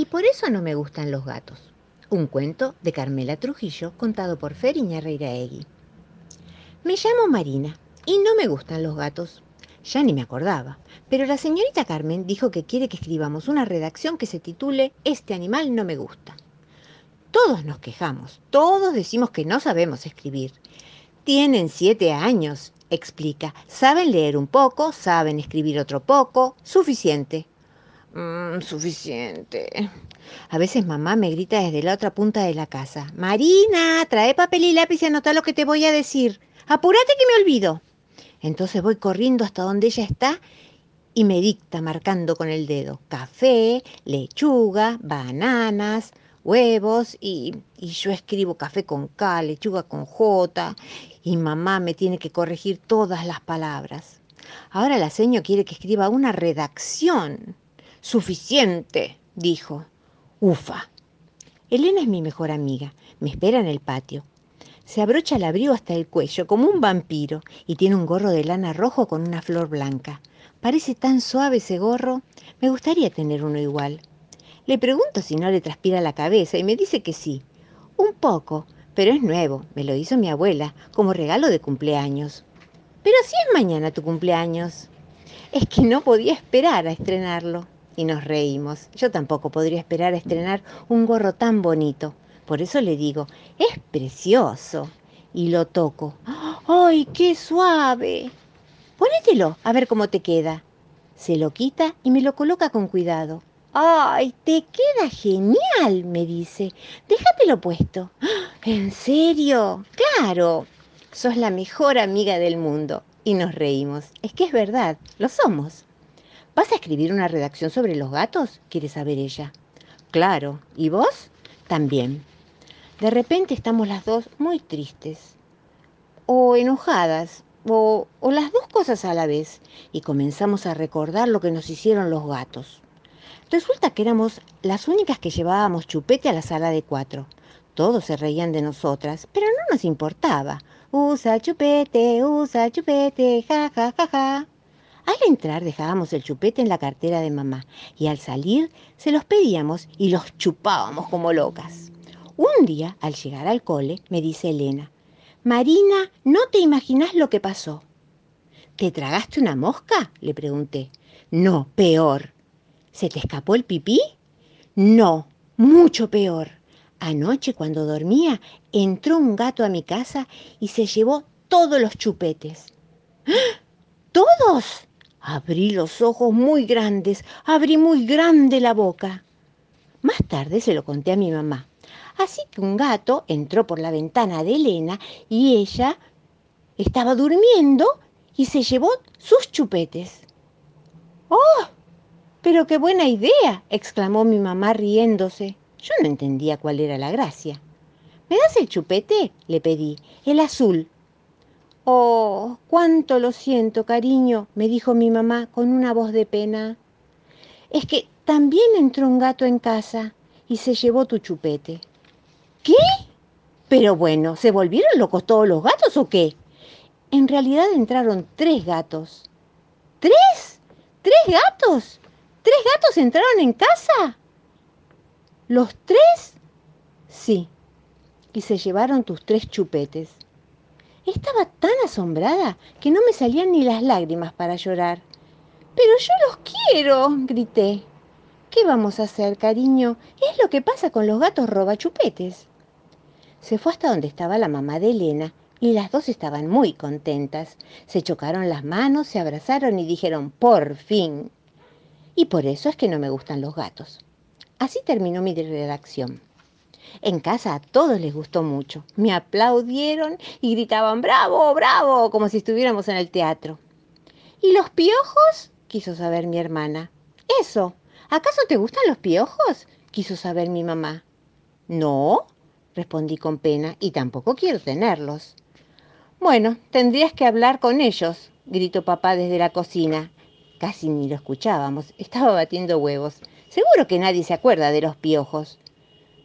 Y por eso no me gustan los gatos. Un cuento de Carmela Trujillo contado por Fer Iñarreiraegui. Me llamo Marina y no me gustan los gatos. Ya ni me acordaba, pero la señorita Carmen dijo que quiere que escribamos una redacción que se titule Este animal no me gusta. Todos nos quejamos, todos decimos que no sabemos escribir. Tienen siete años, explica. Saben leer un poco, saben escribir otro poco, suficiente. Mm, suficiente. A veces mamá me grita desde la otra punta de la casa. Marina, trae papel y lápiz y anota lo que te voy a decir. Apúrate que me olvido. Entonces voy corriendo hasta donde ella está y me dicta marcando con el dedo. Café, lechuga, bananas, huevos y, y, yo escribo café con K, lechuga con J y mamá me tiene que corregir todas las palabras. Ahora la seño quiere que escriba una redacción. Suficiente, dijo. Ufa. Elena es mi mejor amiga. Me espera en el patio. Se abrocha el abrigo hasta el cuello, como un vampiro, y tiene un gorro de lana rojo con una flor blanca. Parece tan suave ese gorro. Me gustaría tener uno igual. Le pregunto si no le transpira la cabeza y me dice que sí. Un poco, pero es nuevo. Me lo hizo mi abuela como regalo de cumpleaños. Pero si es mañana tu cumpleaños. Es que no podía esperar a estrenarlo y nos reímos. Yo tampoco podría esperar a estrenar un gorro tan bonito. Por eso le digo, es precioso. Y lo toco. ¡Ay, qué suave! Ponételo, a ver cómo te queda. Se lo quita y me lo coloca con cuidado. ¡Ay, te queda genial! me dice. Déjatelo puesto. ¿En serio? Claro. Sos la mejor amiga del mundo. Y nos reímos. Es que es verdad, lo somos. ¿Vas a escribir una redacción sobre los gatos? quiere saber ella. Claro. ¿Y vos? También. De repente estamos las dos muy tristes, o enojadas, o, o, las dos cosas a la vez, y comenzamos a recordar lo que nos hicieron los gatos. Resulta que éramos las únicas que llevábamos chupete a la sala de cuatro. Todos se reían de nosotras, pero no nos importaba. Usa chupete, usa chupete, ja, ja, ja, ja. Al entrar dejábamos el chupete en la cartera de mamá y al salir se los pedíamos y los chupábamos como locas. Un día, al llegar al cole, me dice Elena, Marina, no te imaginas lo que pasó. ¿Te tragaste una mosca? le pregunté. No, peor. ¿Se te escapó el pipí? No, mucho peor. Anoche cuando dormía entró un gato a mi casa y se llevó todos los chupetes. ¿Todos? Abrí los ojos muy grandes, abrí muy grande la boca. Más tarde se lo conté a mi mamá. Así que un gato entró por la ventana de Elena y ella estaba durmiendo y se llevó sus chupetes. ¡Oh! Pero qué buena idea, exclamó mi mamá riéndose. Yo no entendía cuál era la gracia. ¿Me das el chupete? le pedí. El azul. Oh, cuánto lo siento, cariño, me dijo mi mamá con una voz de pena. Es que también entró un gato en casa y se llevó tu chupete. ¿Qué? Pero bueno, ¿se volvieron locos todos los gatos o qué? En realidad entraron tres gatos. ¿Tres? ¿Tres gatos? ¿Tres gatos entraron en casa? ¿Los tres? Sí. Y se llevaron tus tres chupetes. Estaba tan asombrada que no me salían ni las lágrimas para llorar. Pero yo los quiero, grité. ¿Qué vamos a hacer, cariño? Es lo que pasa con los gatos robachupetes. Se fue hasta donde estaba la mamá de Elena y las dos estaban muy contentas. Se chocaron las manos, se abrazaron y dijeron, por fin. Y por eso es que no me gustan los gatos. Así terminó mi redacción. En casa a todos les gustó mucho. Me aplaudieron y gritaban bravo, bravo, como si estuviéramos en el teatro. ¿Y los piojos? quiso saber mi hermana. Eso. ¿Acaso te gustan los piojos? quiso saber mi mamá. No, respondí con pena, y tampoco quiero tenerlos. Bueno, tendrías que hablar con ellos, gritó papá desde la cocina. Casi ni lo escuchábamos, estaba batiendo huevos. Seguro que nadie se acuerda de los piojos.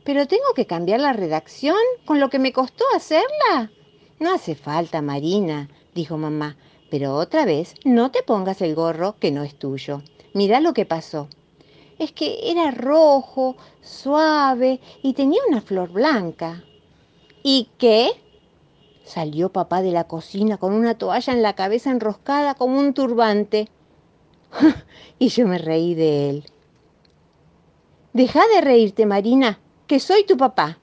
¿Pero tengo que cambiar la redacción con lo que me costó hacerla? No hace falta, Marina, dijo mamá, pero otra vez no te pongas el gorro que no es tuyo. Mira lo que pasó. es que era rojo, suave y tenía una flor blanca. ¿Y qué? Salió papá de la cocina con una toalla en la cabeza enroscada como un turbante. y yo me reí de él. Deja de reírte, Marina, que soy tu papá.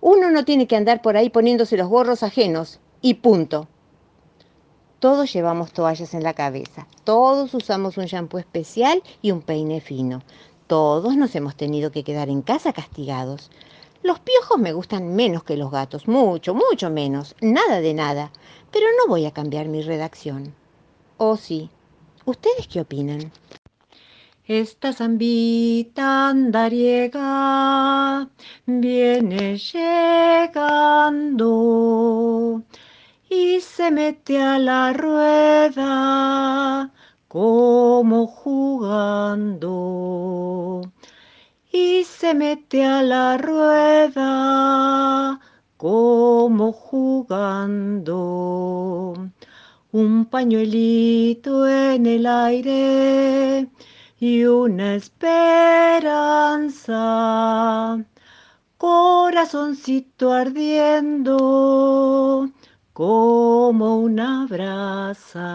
Uno no tiene que andar por ahí poniéndose los gorros ajenos. Y punto. Todos llevamos toallas en la cabeza. Todos usamos un shampoo especial y un peine fino. Todos nos hemos tenido que quedar en casa castigados. Los piojos me gustan menos que los gatos, mucho, mucho menos, nada de nada, pero no voy a cambiar mi redacción. ¿O sí? ¿Ustedes qué opinan? Esta zambita andariega viene llegando y se mete a la rueda como jugando y se mete a la rueda como jugando. Un pañuelito en el aire y una esperanza. Corazoncito ardiendo como una brasa.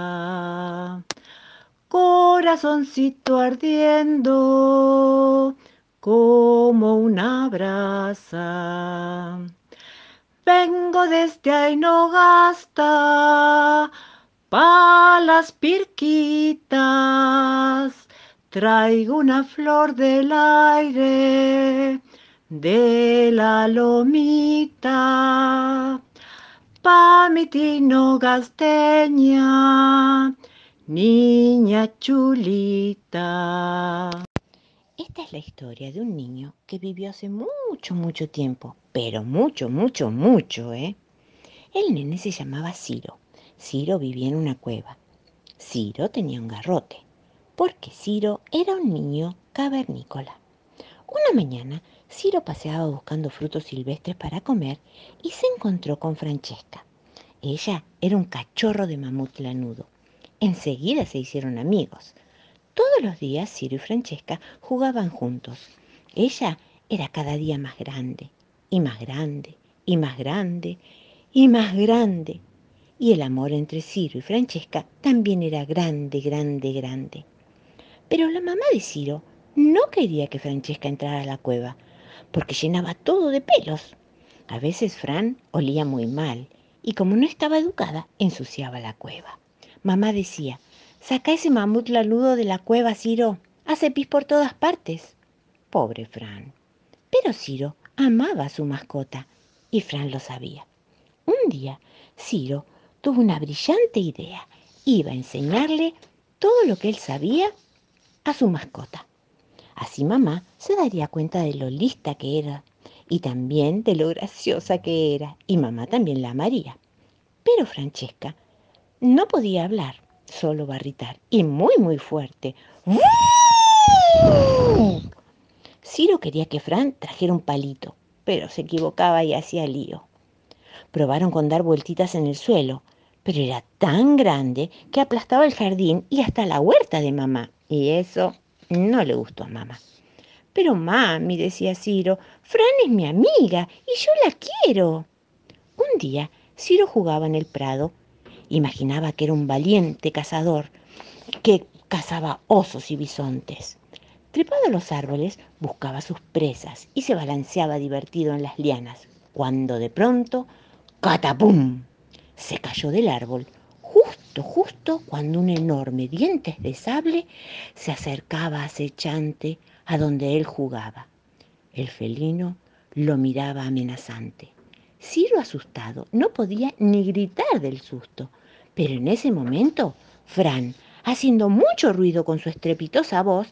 Corazoncito ardiendo como una brasa. Vengo desde Ainogasta pa' las pirquitas. Traigo una flor del aire de la lomita pa' mi tino gasteña, niña chulita. Esta es la historia de un niño que vivió hace mucho, mucho tiempo, pero mucho, mucho, mucho, ¿eh? El nene se llamaba Ciro. Ciro vivía en una cueva. Ciro tenía un garrote, porque Ciro era un niño cavernícola. Una mañana, Ciro paseaba buscando frutos silvestres para comer y se encontró con Francesca. Ella era un cachorro de mamut lanudo. Enseguida se hicieron amigos. Todos los días Ciro y Francesca jugaban juntos. Ella era cada día más grande, y más grande, y más grande, y más grande. Y el amor entre Ciro y Francesca también era grande, grande, grande. Pero la mamá de Ciro no quería que Francesca entrara a la cueva, porque llenaba todo de pelos. A veces Fran olía muy mal, y como no estaba educada, ensuciaba la cueva. Mamá decía, Saca ese mamut laludo de la cueva, Ciro. Hace pis por todas partes. Pobre Fran. Pero Ciro amaba a su mascota y Fran lo sabía. Un día, Ciro tuvo una brillante idea. Iba a enseñarle todo lo que él sabía a su mascota. Así mamá se daría cuenta de lo lista que era y también de lo graciosa que era, y mamá también la amaría. Pero Francesca no podía hablar solo barritar y muy muy fuerte. Ciro quería que Fran trajera un palito, pero se equivocaba y hacía lío. Probaron con dar vueltitas en el suelo, pero era tan grande que aplastaba el jardín y hasta la huerta de mamá, y eso no le gustó a mamá. Pero mami, decía Ciro, Fran es mi amiga y yo la quiero. Un día, Ciro jugaba en el prado Imaginaba que era un valiente cazador que cazaba osos y bisontes. Trepado a los árboles, buscaba sus presas y se balanceaba divertido en las lianas, cuando de pronto, ¡catapum! se cayó del árbol, justo, cuando un enorme dientes de sable se acercaba acechante a donde él jugaba. El felino lo miraba amenazante. Ciro, asustado, no podía ni gritar del susto. Pero en ese momento, Fran, haciendo mucho ruido con su estrepitosa voz,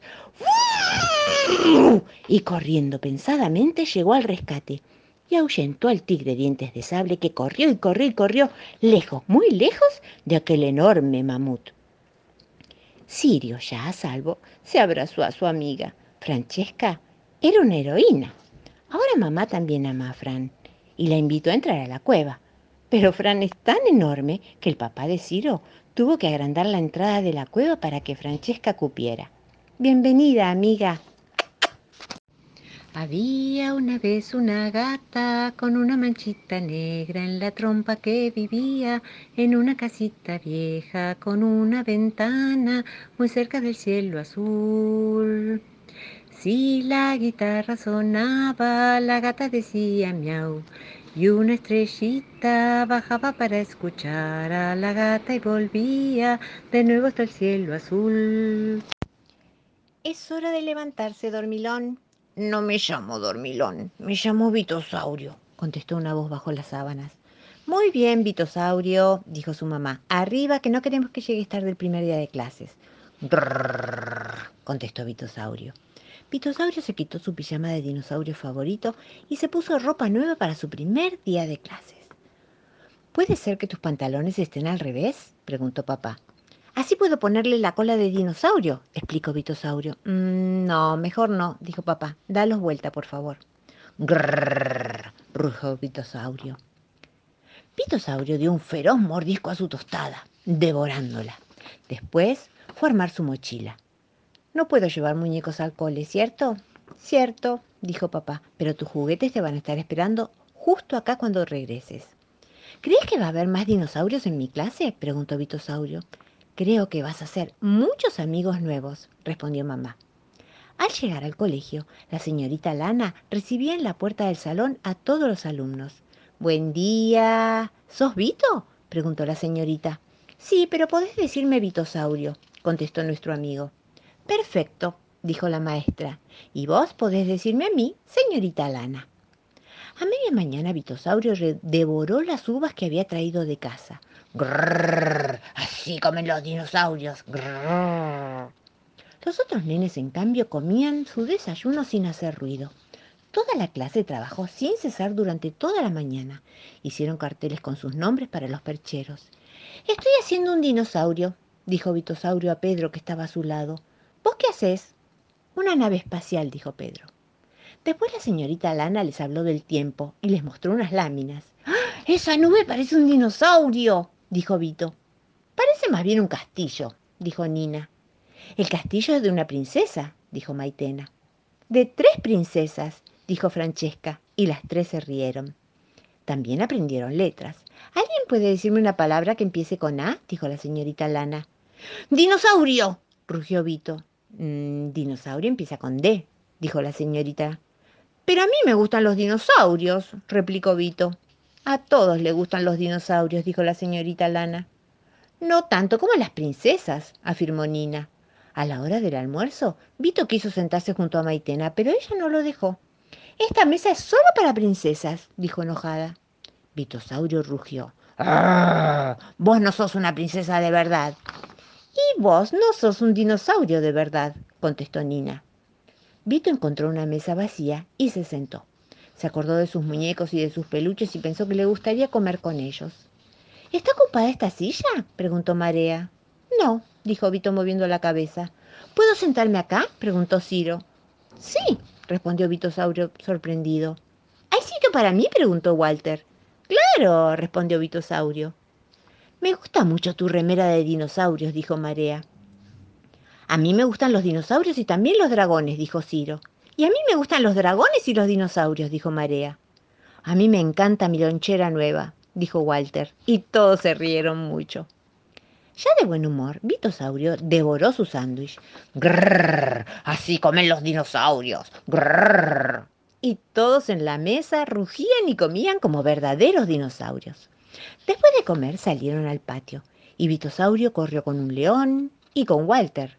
y corriendo pensadamente llegó al rescate y ahuyentó al tigre dientes de sable que corrió y corrió y corrió lejos, muy lejos de aquel enorme mamut. Sirio, ya a salvo, se abrazó a su amiga. Francesca era una heroína. Ahora mamá también ama a Fran y la invitó a entrar a la cueva. Pero Fran es tan enorme que el papá de Ciro tuvo que agrandar la entrada de la cueva para que Francesca cupiera. Bienvenida, amiga. Había una vez una gata con una manchita negra en la trompa que vivía en una casita vieja con una ventana muy cerca del cielo azul. Si la guitarra sonaba, la gata decía miau y una estrellita bajaba para escuchar a la gata y volvía de nuevo hasta el cielo azul. Es hora de levantarse, dormilón, no me llamo Dormilón, me llamo Vitosaurio, contestó una voz bajo las sábanas. Muy bien, Vitosaurio, dijo su mamá. Arriba, que no queremos que llegues tarde el primer día de clases. Grrr, contestó Vitosaurio. Vitosaurio se quitó su pijama de dinosaurio favorito y se puso ropa nueva para su primer día de clases. ¿Puede ser que tus pantalones estén al revés? preguntó papá. Así puedo ponerle la cola de dinosaurio, explicó Vitosaurio. Mm, no, mejor no, dijo papá. Dalos vuelta, por favor. Grrrr, rugió Vitosaurio. Vitosaurio dio un feroz mordisco a su tostada, devorándola. Después fue a armar su mochila. No puedo llevar muñecos al cole, ¿cierto? Cierto, dijo papá, pero tus juguetes te van a estar esperando justo acá cuando regreses. ¿Crees que va a haber más dinosaurios en mi clase? preguntó Vitosaurio. Creo que vas a hacer muchos amigos nuevos, respondió mamá. Al llegar al colegio, la señorita Lana recibía en la puerta del salón a todos los alumnos. Buen día. ¿Sos Vito? preguntó la señorita. Sí, pero podés decirme Vitosaurio, contestó nuestro amigo. Perfecto, dijo la maestra. Y vos podés decirme a mí, señorita Lana. A media mañana Vitosaurio devoró las uvas que había traído de casa. Así comen los dinosaurios. Los otros nenes, en cambio, comían su desayuno sin hacer ruido. Toda la clase trabajó sin cesar durante toda la mañana. Hicieron carteles con sus nombres para los percheros. Estoy haciendo un dinosaurio, dijo Vitosaurio a Pedro, que estaba a su lado. ¿Vos qué haces? Una nave espacial, dijo Pedro. Después la señorita Lana les habló del tiempo y les mostró unas láminas. ¡Ah! ¡Esa nube parece un dinosaurio! Dijo Vito. Parece más bien un castillo, dijo Nina. El castillo es de una princesa, dijo Maitena. De tres princesas, dijo Francesca, y las tres se rieron. También aprendieron letras. ¿Alguien puede decirme una palabra que empiece con A? dijo la señorita Lana. ¡Dinosaurio! rugió Vito. Mm, dinosaurio empieza con D, dijo la señorita. Pero a mí me gustan los dinosaurios, replicó Vito. A todos le gustan los dinosaurios, dijo la señorita Lana. No tanto como a las princesas, afirmó Nina. A la hora del almuerzo, Vito quiso sentarse junto a Maitena, pero ella no lo dejó. Esta mesa es solo para princesas, dijo enojada. Vitosaurio rugió. ¡Ah! Vos no sos una princesa de verdad. Y vos no sos un dinosaurio de verdad, contestó Nina. Vito encontró una mesa vacía y se sentó. Se acordó de sus muñecos y de sus peluches y pensó que le gustaría comer con ellos. ¿Está ocupada esta silla? preguntó Marea. No, dijo Vito moviendo la cabeza. ¿Puedo sentarme acá? preguntó Ciro. Sí, respondió Vitosaurio sorprendido. ¿Hay sitio para mí? preguntó Walter. Claro, respondió Vitosaurio. Me gusta mucho tu remera de dinosaurios, dijo Marea. A mí me gustan los dinosaurios y también los dragones, dijo Ciro. Y a mí me gustan los dragones y los dinosaurios, dijo Marea. A mí me encanta mi lonchera nueva, dijo Walter, y todos se rieron mucho. Ya de buen humor, Vitosaurio devoró su sándwich. Grrr, así comen los dinosaurios. Grrr. Y todos en la mesa rugían y comían como verdaderos dinosaurios. Después de comer salieron al patio y Vitosaurio corrió con un león y con Walter.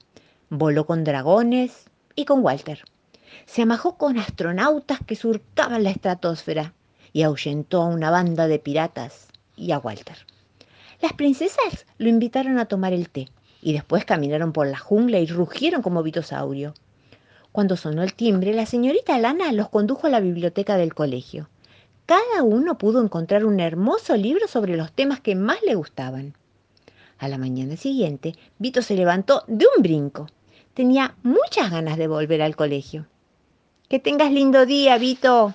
Voló con dragones y con Walter se amajó con astronautas que surcaban la estratosfera y ahuyentó a una banda de piratas y a Walter. Las princesas lo invitaron a tomar el té y después caminaron por la jungla y rugieron como vitosaurio. Cuando sonó el timbre, la señorita Lana los condujo a la biblioteca del colegio. Cada uno pudo encontrar un hermoso libro sobre los temas que más le gustaban. A la mañana siguiente, Vito se levantó de un brinco. Tenía muchas ganas de volver al colegio. Que tengas lindo día, Vito.